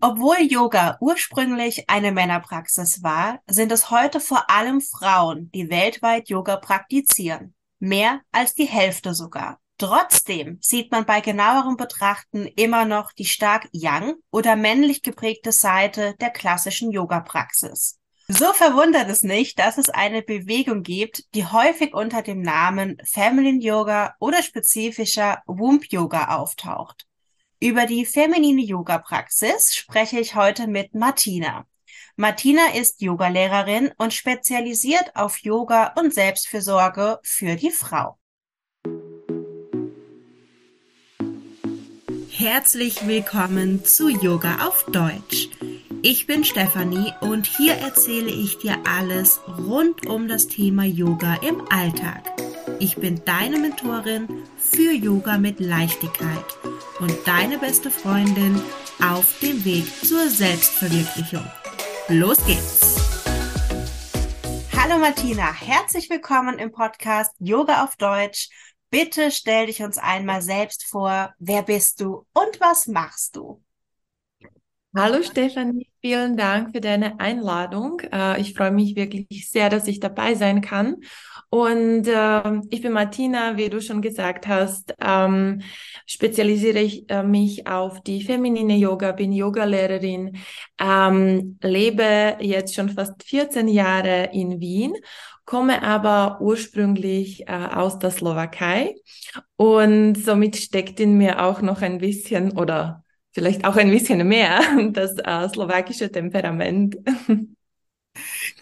Obwohl Yoga ursprünglich eine Männerpraxis war, sind es heute vor allem Frauen, die weltweit Yoga praktizieren. Mehr als die Hälfte sogar. Trotzdem sieht man bei genauerem Betrachten immer noch die stark young oder männlich geprägte Seite der klassischen Yoga-Praxis. So verwundert es nicht, dass es eine Bewegung gibt, die häufig unter dem Namen Feminine Yoga oder spezifischer Womb Yoga auftaucht. Über die feminine Yoga-Praxis spreche ich heute mit Martina. Martina ist Yogalehrerin und spezialisiert auf Yoga und Selbstfürsorge für die Frau. Herzlich willkommen zu Yoga auf Deutsch. Ich bin Stefanie und hier erzähle ich dir alles rund um das Thema Yoga im Alltag. Ich bin deine Mentorin für Yoga mit Leichtigkeit und deine beste Freundin auf dem Weg zur Selbstverwirklichung. Los geht's! Hallo Martina, herzlich willkommen im Podcast Yoga auf Deutsch. Bitte stell dich uns einmal selbst vor. Wer bist du und was machst du? Hallo Stefanie, vielen Dank für deine Einladung. Äh, ich freue mich wirklich sehr, dass ich dabei sein kann. Und äh, ich bin Martina, wie du schon gesagt hast, ähm, spezialisiere ich äh, mich auf die feminine Yoga, bin Yogalehrerin, ähm, lebe jetzt schon fast 14 Jahre in Wien komme aber ursprünglich äh, aus der Slowakei und somit steckt in mir auch noch ein bisschen oder vielleicht auch ein bisschen mehr das äh, slowakische Temperament.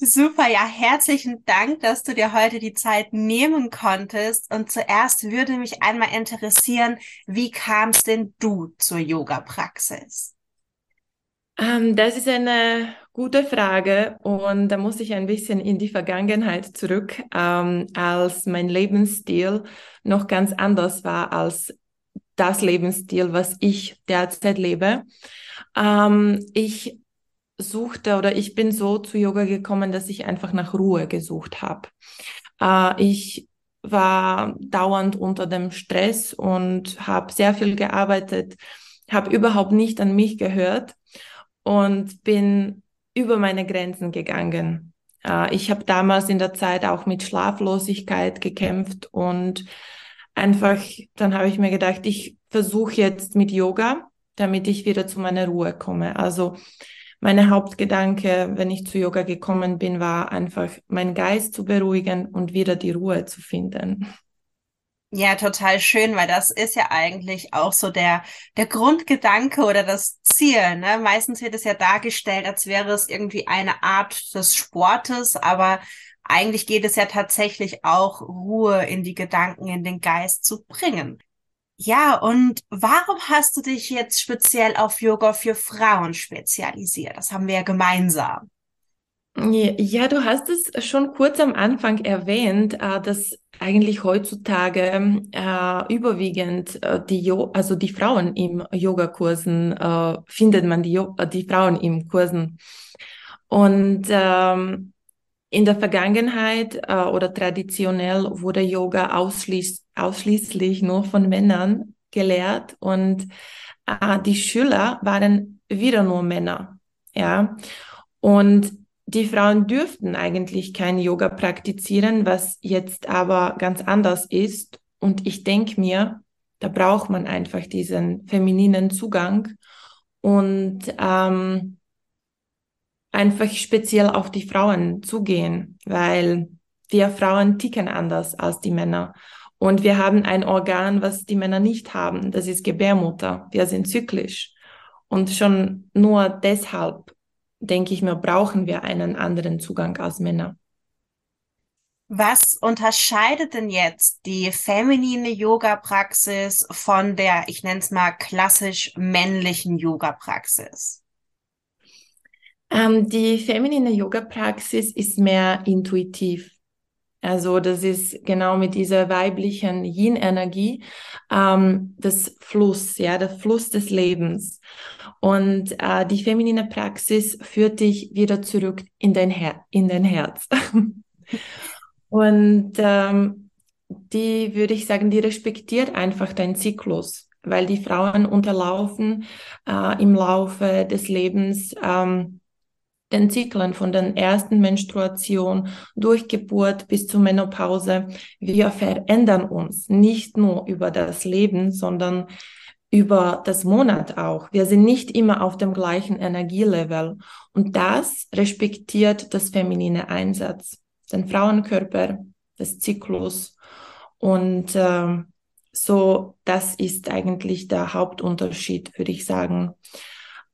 Super, ja, herzlichen Dank, dass du dir heute die Zeit nehmen konntest. Und zuerst würde mich einmal interessieren, wie kamst denn du zur Yoga-Praxis? Ähm, das ist eine gute Frage und da muss ich ein bisschen in die Vergangenheit zurück, ähm, als mein Lebensstil noch ganz anders war als das Lebensstil, was ich derzeit lebe. Ähm, ich suchte oder ich bin so zu Yoga gekommen, dass ich einfach nach Ruhe gesucht habe. Äh, ich war dauernd unter dem Stress und habe sehr viel gearbeitet, habe überhaupt nicht an mich gehört und bin über meine Grenzen gegangen. Äh, ich habe damals in der Zeit auch mit Schlaflosigkeit gekämpft und einfach, dann habe ich mir gedacht, ich versuche jetzt mit Yoga, damit ich wieder zu meiner Ruhe komme. Also meine Hauptgedanke, wenn ich zu Yoga gekommen bin, war einfach, meinen Geist zu beruhigen und wieder die Ruhe zu finden. Ja, total schön, weil das ist ja eigentlich auch so der, der Grundgedanke oder das Ziel. Ne? Meistens wird es ja dargestellt, als wäre es irgendwie eine Art des Sportes, aber eigentlich geht es ja tatsächlich auch, Ruhe in die Gedanken, in den Geist zu bringen. Ja, und warum hast du dich jetzt speziell auf Yoga für Frauen spezialisiert? Das haben wir ja gemeinsam. Ja, du hast es schon kurz am Anfang erwähnt, äh, dass eigentlich heutzutage äh, überwiegend äh, die, jo also die Frauen im Yogakursen findet man die, jo die Frauen im Kursen. Und ähm, in der Vergangenheit äh, oder traditionell wurde Yoga ausschließ ausschließlich nur von Männern gelehrt und äh, die Schüler waren wieder nur Männer. Ja. Und die Frauen dürften eigentlich kein Yoga praktizieren, was jetzt aber ganz anders ist. Und ich denke mir, da braucht man einfach diesen femininen Zugang und ähm, einfach speziell auf die Frauen zugehen, weil wir Frauen ticken anders als die Männer. Und wir haben ein Organ, was die Männer nicht haben. Das ist Gebärmutter. Wir sind zyklisch. Und schon nur deshalb, denke ich mir, brauchen wir einen anderen Zugang als Männer. Was unterscheidet denn jetzt die feminine Yoga-Praxis von der, ich nenne es mal, klassisch männlichen Yoga-Praxis? Ähm, die feminine Yoga-Praxis ist mehr intuitiv. Also das ist genau mit dieser weiblichen Yin-Energie ähm, das Fluss, ja, der Fluss des Lebens. Und äh, die feminine Praxis führt dich wieder zurück in dein, Her in dein Herz. Und ähm, die würde ich sagen, die respektiert einfach deinen Zyklus. weil die Frauen unterlaufen äh, im Laufe des Lebens ähm, den Zyklen von der ersten Menstruation durch Geburt bis zur Menopause. Wir verändern uns nicht nur über das Leben, sondern über das Monat auch. Wir sind nicht immer auf dem gleichen Energielevel. Und das respektiert das feminine Einsatz, den Frauenkörper, des Zyklus. Und äh, so, das ist eigentlich der Hauptunterschied, würde ich sagen,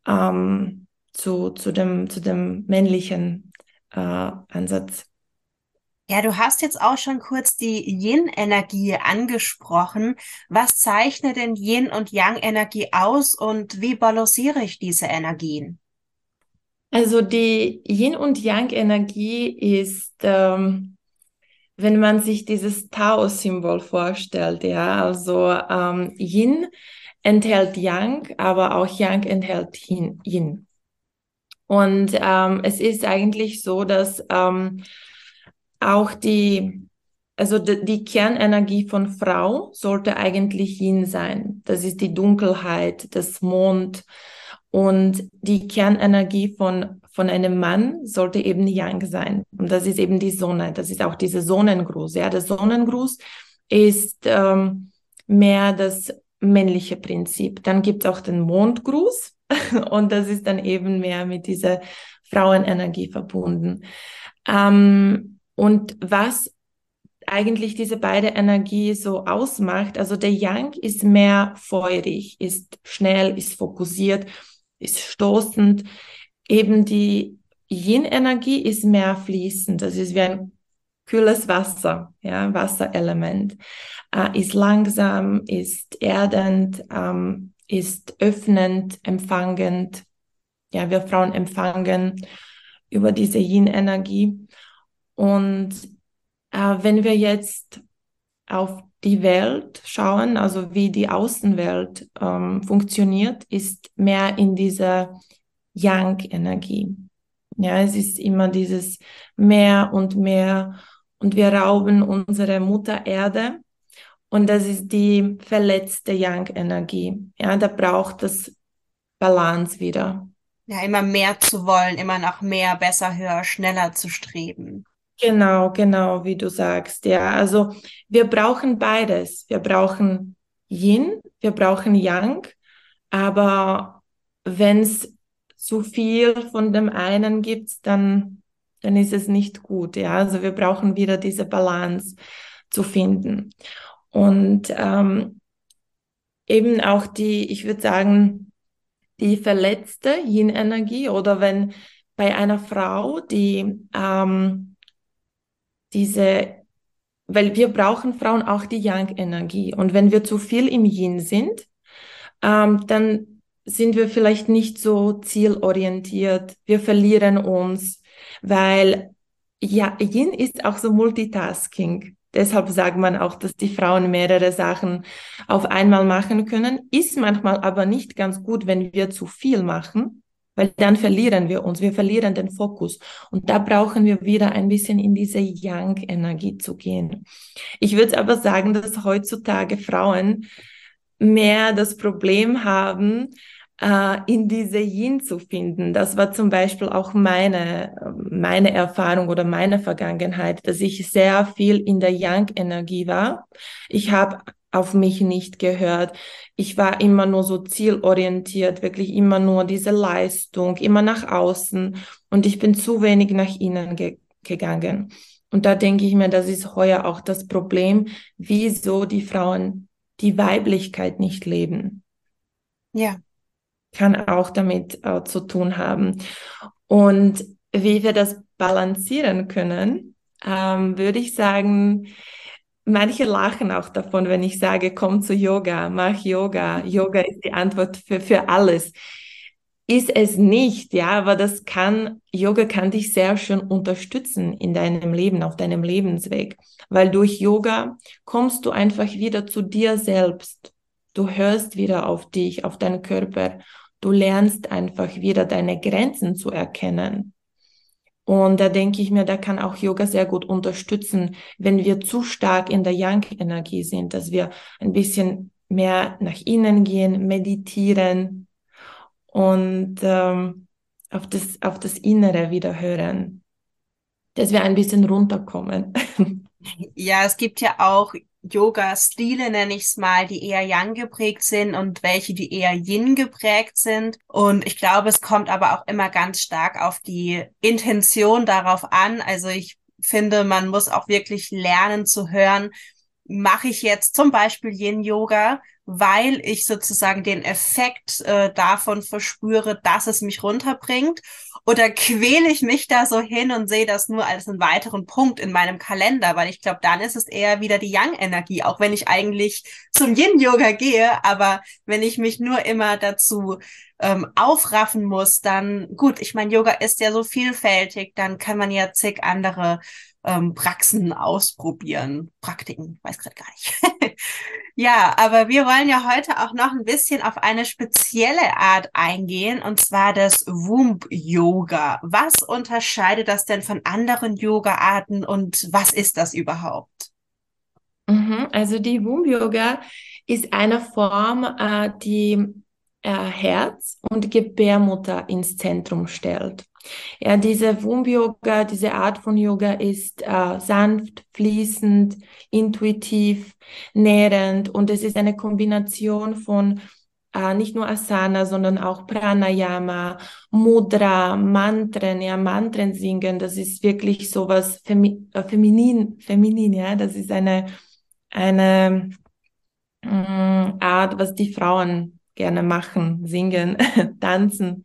ähm, zu, zu, dem, zu dem männlichen äh, Ansatz. Ja, du hast jetzt auch schon kurz die Yin-Energie angesprochen. Was zeichnet denn Yin und Yang-Energie aus und wie balanciere ich diese Energien? Also die Yin und Yang-Energie ist, ähm, wenn man sich dieses Tao-Symbol vorstellt, ja, also ähm, Yin enthält Yang, aber auch Yang enthält Yin. Und ähm, es ist eigentlich so, dass ähm, auch die, also die, die Kernenergie von Frau sollte eigentlich Yin sein. Das ist die Dunkelheit, das Mond. Und die Kernenergie von, von einem Mann sollte eben Yang sein. Und das ist eben die Sonne. Das ist auch dieser Sonnengruß. Ja, der Sonnengruß ist ähm, mehr das männliche Prinzip. Dann gibt es auch den Mondgruß. Und das ist dann eben mehr mit dieser Frauenenergie verbunden. Ähm, und was eigentlich diese beide Energie so ausmacht, also der Yang ist mehr feurig, ist schnell, ist fokussiert, ist stoßend. Eben die Yin-Energie ist mehr fließend, das ist wie ein kühles Wasser, ja, Wasserelement, äh, ist langsam, ist erdend, ähm, ist öffnend, empfangend. Ja, wir Frauen empfangen über diese Yin-Energie. Und äh, wenn wir jetzt auf die Welt schauen, also wie die Außenwelt ähm, funktioniert, ist mehr in dieser Yang-Energie. Ja, es ist immer dieses mehr und mehr und wir rauben unsere Mutter Erde und das ist die verletzte Yang-Energie. Ja, da braucht es Balance wieder. Ja, immer mehr zu wollen, immer nach mehr, besser, höher, schneller zu streben. Genau, genau, wie du sagst. Ja, also wir brauchen beides. Wir brauchen Yin, wir brauchen Yang, aber wenn es zu viel von dem einen gibt, dann, dann ist es nicht gut. Ja, also wir brauchen wieder diese Balance zu finden. Und ähm, eben auch die, ich würde sagen, die verletzte Yin-Energie oder wenn bei einer Frau, die ähm, diese, weil wir brauchen Frauen auch die Yang-Energie. Und wenn wir zu viel im Yin sind, ähm, dann sind wir vielleicht nicht so zielorientiert. Wir verlieren uns, weil ja, Yin ist auch so Multitasking. Deshalb sagt man auch, dass die Frauen mehrere Sachen auf einmal machen können. Ist manchmal aber nicht ganz gut, wenn wir zu viel machen, weil dann verlieren wir uns, wir verlieren den Fokus. Und da brauchen wir wieder ein bisschen in diese Yang-Energie zu gehen. Ich würde aber sagen, dass heutzutage Frauen mehr das Problem haben, in diese Yin zu finden. Das war zum Beispiel auch meine, meine Erfahrung oder meine Vergangenheit, dass ich sehr viel in der Yang-Energie war. Ich habe auf mich nicht gehört. Ich war immer nur so zielorientiert, wirklich immer nur diese Leistung, immer nach außen und ich bin zu wenig nach innen ge gegangen. Und da denke ich mir, das ist heuer auch das Problem, wieso die Frauen die Weiblichkeit nicht leben. Ja. Kann auch damit äh, zu tun haben. Und wie wir das balancieren können, ähm, würde ich sagen, Manche lachen auch davon, wenn ich sage, komm zu Yoga, mach Yoga. Yoga ist die Antwort für, für alles. Ist es nicht, ja, aber das kann, Yoga kann dich sehr schön unterstützen in deinem Leben, auf deinem Lebensweg. Weil durch Yoga kommst du einfach wieder zu dir selbst. Du hörst wieder auf dich, auf deinen Körper. Du lernst einfach wieder deine Grenzen zu erkennen. Und da denke ich mir, da kann auch Yoga sehr gut unterstützen, wenn wir zu stark in der Yang-Energie sind, dass wir ein bisschen mehr nach innen gehen, meditieren und ähm, auf, das, auf das Innere wieder hören, dass wir ein bisschen runterkommen. Ja, es gibt ja auch Yoga-Stile, nenne ich es mal, die eher Yang geprägt sind und welche, die eher Yin geprägt sind. Und ich glaube, es kommt aber auch immer ganz stark auf die Intention darauf an. Also ich finde, man muss auch wirklich lernen zu hören, mache ich jetzt zum Beispiel Yin-Yoga, weil ich sozusagen den Effekt äh, davon verspüre, dass es mich runterbringt? Oder quäle ich mich da so hin und sehe das nur als einen weiteren Punkt in meinem Kalender? Weil ich glaube, dann ist es eher wieder die Yang-Energie, auch wenn ich eigentlich zum Yin-Yoga gehe. Aber wenn ich mich nur immer dazu ähm, aufraffen muss, dann gut, ich meine, Yoga ist ja so vielfältig, dann kann man ja zig andere ähm, Praxen ausprobieren. Praktiken, weiß gerade gar nicht. ja, aber wir wollen ja heute auch noch ein bisschen auf eine spezielle Art eingehen, und zwar das Womb Yoga. Was unterscheidet das denn von anderen Yoga-Arten und was ist das überhaupt? Mhm, also die Womb Yoga ist eine Form, äh, die äh, Herz und Gebärmutter ins Zentrum stellt. Ja, diese Womb Yoga, diese Art von Yoga ist äh, sanft, fließend, intuitiv, nährend und es ist eine Kombination von äh, nicht nur Asana, sondern auch Pranayama, Mudra, Mantren, ja, Mantren singen, das ist wirklich sowas Femi äh, feminin, feminin, ja, das ist eine, eine mh, mm, Art, was die Frauen gerne machen, singen, tanzen.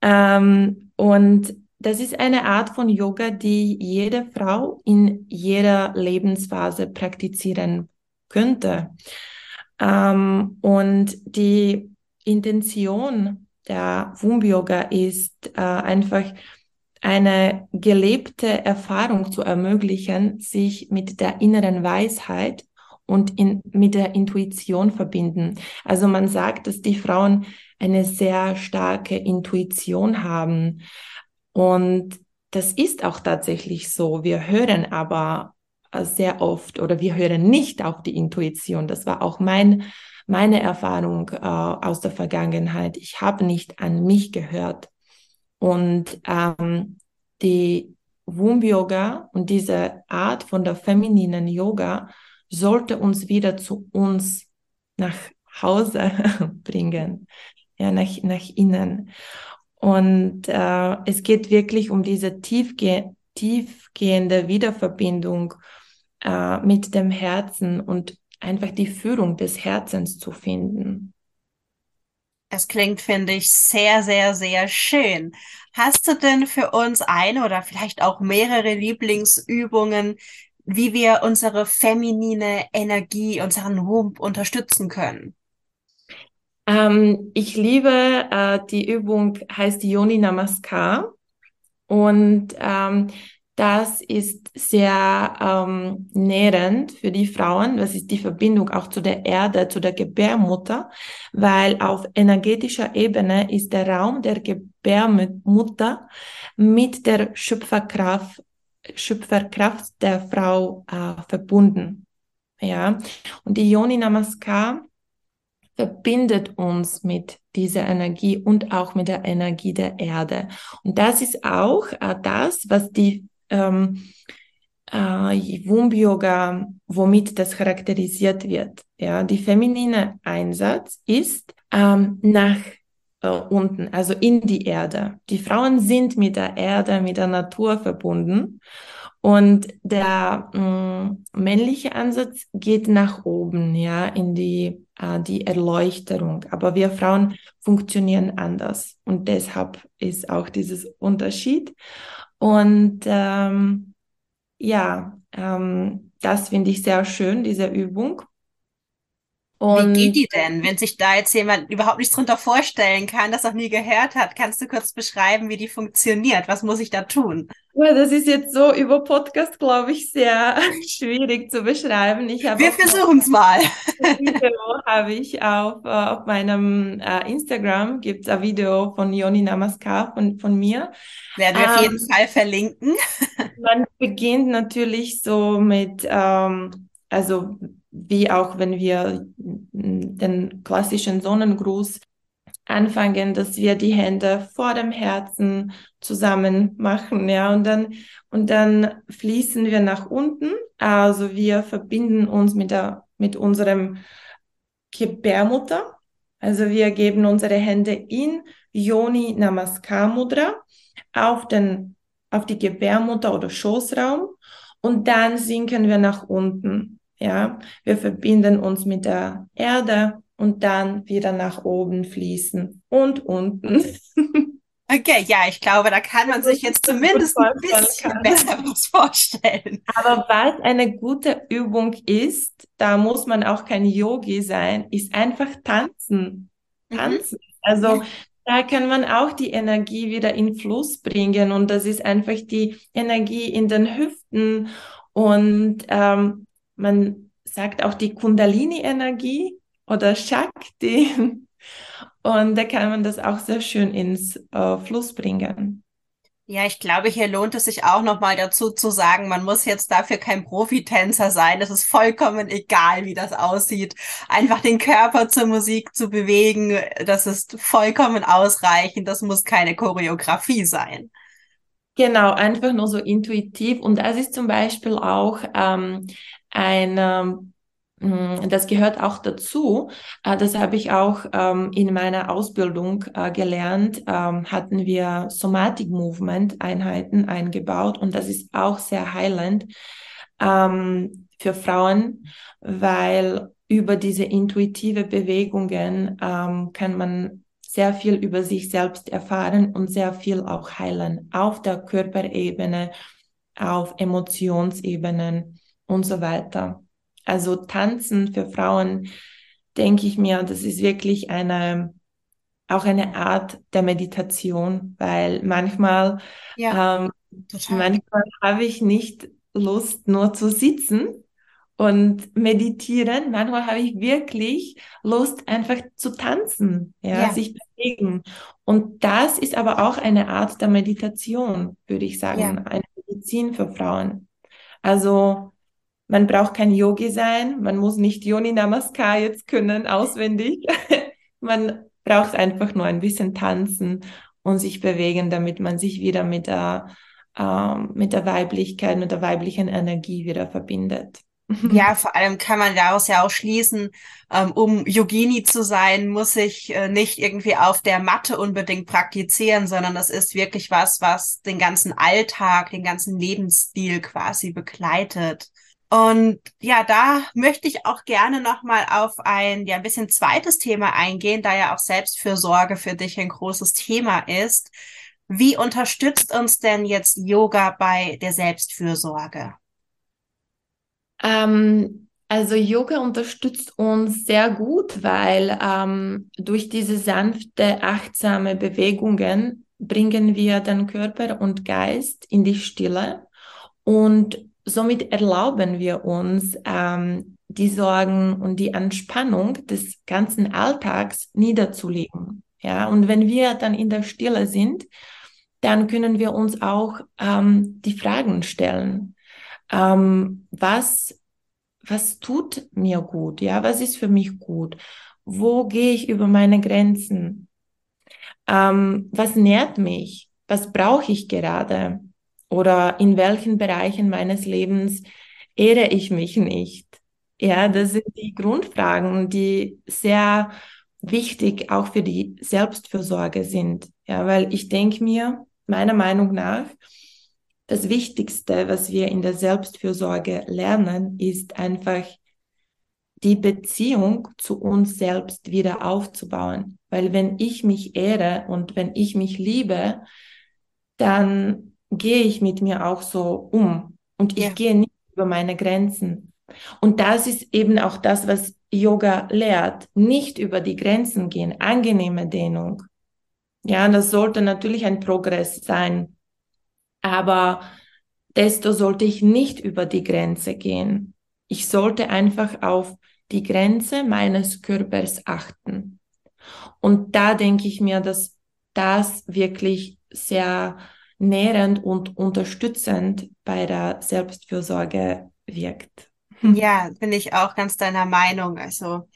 Ähm, und das ist eine Art von Yoga, die jede Frau in jeder Lebensphase praktizieren könnte. Ähm, und die Intention der Womb Yoga ist äh, einfach eine gelebte Erfahrung zu ermöglichen, sich mit der inneren Weisheit und in, mit der Intuition verbinden. Also man sagt, dass die Frauen eine sehr starke Intuition haben. Und das ist auch tatsächlich so. Wir hören aber sehr oft oder wir hören nicht auf die Intuition. Das war auch mein, meine Erfahrung äh, aus der Vergangenheit. Ich habe nicht an mich gehört. Und ähm, die Womb Yoga und diese Art von der femininen Yoga sollte uns wieder zu uns nach Hause bringen, ja, nach, nach innen. Und äh, es geht wirklich um diese tiefge tiefgehende Wiederverbindung äh, mit dem Herzen und einfach die Führung des Herzens zu finden. Es klingt, finde ich, sehr, sehr, sehr schön. Hast du denn für uns eine oder vielleicht auch mehrere Lieblingsübungen, wie wir unsere feminine Energie, unseren Wump unterstützen können? Ähm, ich liebe äh, die Übung, heißt Yoni Namaskar. Und ähm, das ist sehr ähm, nährend für die Frauen. Das ist die Verbindung auch zu der Erde, zu der Gebärmutter, weil auf energetischer Ebene ist der Raum der Gebärmutter mit der Schöpferkraft Schöpferkraft der Frau äh, verbunden. Ja, und die Yoni Namaskar verbindet uns mit dieser Energie und auch mit der Energie der Erde. Und das ist auch äh, das, was die ähm, äh, Womb Yoga, womit das charakterisiert wird. Ja, die feminine Einsatz ist ähm, nach äh, unten, also in die Erde. Die Frauen sind mit der Erde, mit der Natur verbunden. Und der mh, mm, männliche Ansatz geht nach oben, ja, in die, äh, die Erleuchterung. Aber wir Frauen funktionieren anders. Und deshalb ist auch dieses Unterschied. Und ähm, ja, ähm, das finde ich sehr schön, diese Übung. Und Wie geht die denn, wenn sich da jetzt jemand überhaupt nichts drunter vorstellen kann, das noch nie gehört hat? Kannst du kurz beschreiben, wie die funktioniert? Was muss ich da tun? Ja, das ist jetzt so über Podcast, glaube ich, sehr schwierig zu beschreiben. Ich Wir versuchen es mal. Video habe ich auf, äh, auf meinem äh, Instagram, gibt es ein Video von Yoni Namaskar von, von mir. Werden wir auf jeden ähm, Fall verlinken. Man beginnt natürlich so mit, ähm, also wie auch wenn wir den klassischen Sonnengruß anfangen, dass wir die Hände vor dem Herzen zusammen machen, ja, und dann, und dann fließen wir nach unten. Also wir verbinden uns mit der, mit unserem Gebärmutter. Also wir geben unsere Hände in Yoni Namaskar Mudra auf den, auf die Gebärmutter oder Schoßraum und dann sinken wir nach unten. Ja, wir verbinden uns mit der Erde und dann wieder nach oben fließen und unten. Okay, ja, ich glaube, da kann man sich jetzt zumindest ein bisschen kann. besser was vorstellen. Aber was eine gute Übung ist, da muss man auch kein Yogi sein, ist einfach tanzen. Mhm. Tanzen. Mhm. Also da kann man auch die Energie wieder in Fluss bringen und das ist einfach die Energie in den Hüften und ähm, man sagt auch die Kundalini-Energie oder Shakti. Und da kann man das auch sehr schön ins äh, Fluss bringen. Ja, ich glaube, hier lohnt es sich auch nochmal dazu zu sagen, man muss jetzt dafür kein Profitänzer sein. Es ist vollkommen egal, wie das aussieht. Einfach den Körper zur Musik zu bewegen, das ist vollkommen ausreichend. Das muss keine Choreografie sein. Genau, einfach nur so intuitiv. Und das ist zum Beispiel auch ähm, eine Mm, das gehört auch dazu. Äh, das habe ich auch ähm, in meiner Ausbildung äh, gelernt. Ähm, hatten wir Somatic Movement Einheiten eingebaut und das ist auch sehr heilend ähm, für Frauen, weil über diese intuitive Bewegungen kann man sehr viel über sich selbst erfahren und sehr viel auch heilen auf der Körperebene, auf Emotionsebenen und so weiter. Also Tanzen für Frauen, denke ich mir, das ist wirklich eine, auch eine Art der Meditation, weil manchmal, ja, ähm, manchmal habe ich nicht Lust, nur zu sitzen und meditieren. Manchmal habe ich wirklich Lust, einfach zu tanzen, ja, ja, sich bewegen. Und das ist aber auch eine Art der Meditation, würde ich sagen, ja. eine Medizin für Frauen. Also man braucht kein Yogi sein, man muss nicht Yoni Namaskar jetzt können, auswendig. man braucht einfach nur ein bisschen tanzen und sich bewegen, damit man sich wieder mit der, äh, mit der Weiblichkeit, mit der weiblichen Energie wieder verbindet. Ja, vor allem kann man daraus ja auch schließen, ähm, um Yogini zu sein, muss ich äh, nicht irgendwie auf der Matte unbedingt praktizieren, sondern es ist wirklich was, was den ganzen Alltag, den ganzen Lebensstil quasi begleitet. Und ja, da möchte ich auch gerne nochmal auf ein ja ein bisschen zweites Thema eingehen, da ja auch Selbstfürsorge für dich ein großes Thema ist. Wie unterstützt uns denn jetzt Yoga bei der Selbstfürsorge? Ähm, also Yoga unterstützt uns sehr gut, weil ähm, durch diese sanfte, achtsame Bewegungen bringen wir den Körper und Geist in die Stille und somit erlauben wir uns, ähm, die Sorgen und die Anspannung des ganzen Alltags niederzulegen. Ja, und wenn wir dann in der Stille sind, dann können wir uns auch ähm, die Fragen stellen. Ähm, was, was tut mir gut? Ja, was ist für mich gut? Wo gehe ich über meine Grenzen? Ähm, was nährt mich? Was brauche ich gerade? Oder in welchen Bereichen meines Lebens ehre ich mich nicht? Ja, das sind die Grundfragen, die sehr wichtig auch für die Selbstfürsorge sind. Ja, weil ich denke mir, meiner Meinung nach, das Wichtigste, was wir in der Selbstfürsorge lernen, ist einfach die Beziehung zu uns selbst wieder aufzubauen. Weil wenn ich mich ehre und wenn ich mich liebe, dann gehe ich mit mir auch so um und ich ja. gehe nicht über meine Grenzen. Und das ist eben auch das, was Yoga lehrt. Nicht über die Grenzen gehen, angenehme Dehnung. Ja, das sollte natürlich ein Progress sein. Aber desto sollte ich nicht über die Grenze gehen. Ich sollte einfach auf die Grenze meines Körpers achten. Und da denke ich mir, dass das wirklich sehr nährend und unterstützend bei der Selbstfürsorge wirkt. Ja, bin ich auch ganz deiner Meinung. Also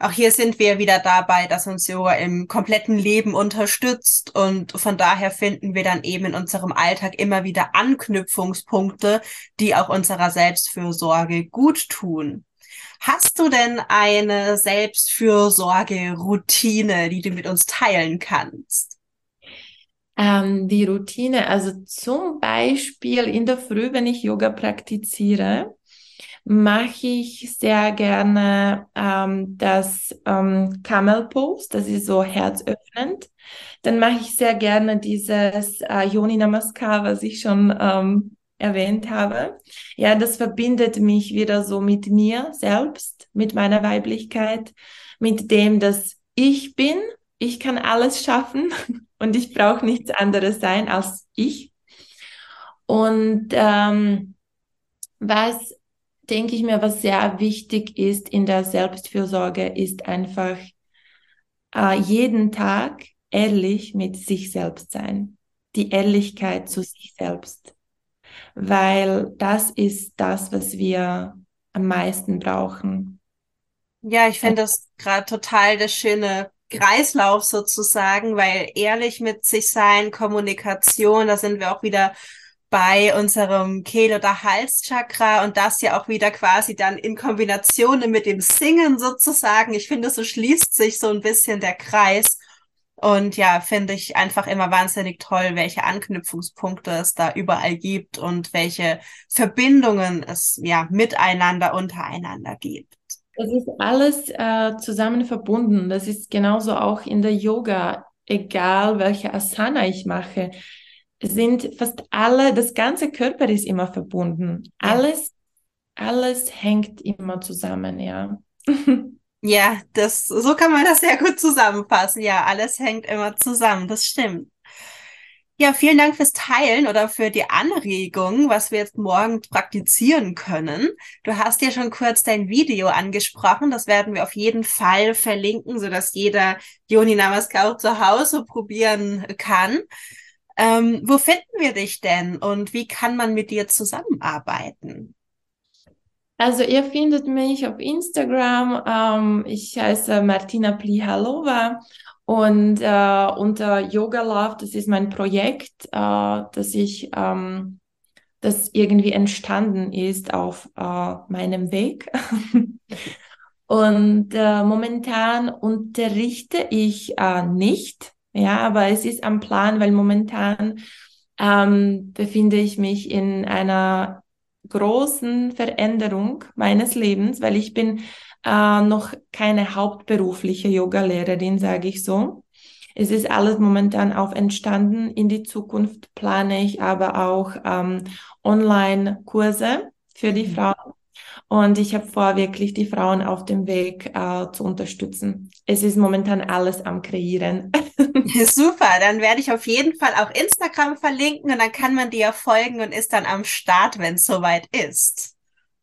auch hier sind wir wieder dabei, dass uns Yoga im kompletten Leben unterstützt und von daher finden wir dann eben in unserem Alltag immer wieder Anknüpfungspunkte, die auch unserer Selbstfürsorge gut tun. Hast du denn eine Selbstfürsorge-Routine, die du mit uns teilen kannst? Ähm, die Routine, also zum Beispiel in der Früh, wenn ich Yoga praktiziere, mache ich sehr gerne ähm, das ähm, Camel Pose, das ist so herzöffnend. Dann mache ich sehr gerne dieses äh, Yoni Namaskar, was ich schon ähm, erwähnt habe. Ja, das verbindet mich wieder so mit mir selbst, mit meiner Weiblichkeit, mit dem, dass ich bin. Ich kann alles schaffen und ich brauche nichts anderes sein als ich. Und ähm, was denke ich mir, was sehr wichtig ist in der Selbstfürsorge, ist einfach äh, jeden Tag ehrlich mit sich selbst sein. Die Ehrlichkeit zu sich selbst. Weil das ist das, was wir am meisten brauchen. Ja, ich finde das gerade total das schöne Kreislauf sozusagen, weil ehrlich mit sich sein, Kommunikation, da sind wir auch wieder bei unserem Kehl- oder Halschakra und das ja auch wieder quasi dann in Kombination mit dem Singen sozusagen. Ich finde, so schließt sich so ein bisschen der Kreis. Und ja, finde ich einfach immer wahnsinnig toll, welche Anknüpfungspunkte es da überall gibt und welche Verbindungen es ja miteinander, untereinander gibt. Es ist alles äh, zusammen verbunden. Das ist genauso auch in der Yoga, egal welche Asana ich mache sind fast alle, das ganze Körper ist immer verbunden. Ja. Alles, alles hängt immer zusammen, ja. Ja, das, so kann man das sehr gut zusammenfassen. Ja, alles hängt immer zusammen. Das stimmt. Ja, vielen Dank fürs Teilen oder für die Anregung, was wir jetzt morgen praktizieren können. Du hast ja schon kurz dein Video angesprochen. Das werden wir auf jeden Fall verlinken, sodass jeder Yoni Namaskar zu Hause probieren kann. Ähm, wo finden wir dich denn und wie kann man mit dir zusammenarbeiten? Also ihr findet mich auf Instagram. Ähm, ich heiße Martina Plihalova und äh, unter Yoga Love, das ist mein Projekt, äh, das ich ähm, das irgendwie entstanden ist auf äh, meinem Weg. und äh, momentan unterrichte ich äh, nicht ja, aber es ist am Plan, weil momentan ähm, befinde ich mich in einer großen Veränderung meines Lebens, weil ich bin äh, noch keine hauptberufliche Yoga-Lehrerin, sage ich so. Es ist alles momentan auch entstanden. In die Zukunft plane ich aber auch ähm, Online-Kurse für die mhm. Frauen. Und ich habe vor, wirklich die Frauen auf dem Weg äh, zu unterstützen. Es ist momentan alles am Kreieren. Super, dann werde ich auf jeden Fall auch Instagram verlinken und dann kann man dir folgen und ist dann am Start, wenn es soweit ist.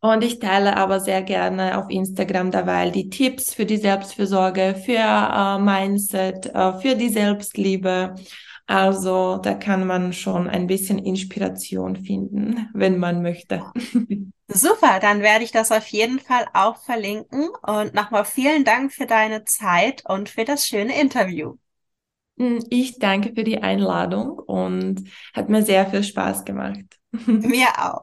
Und ich teile aber sehr gerne auf Instagram dabei die Tipps für die Selbstfürsorge, für äh, Mindset, äh, für die Selbstliebe. Also da kann man schon ein bisschen Inspiration finden, wenn man möchte. Super, dann werde ich das auf jeden Fall auch verlinken. Und nochmal vielen Dank für deine Zeit und für das schöne Interview. Hm, ich danke für die Einladung und hat mir sehr viel Spaß gemacht. Mir auch.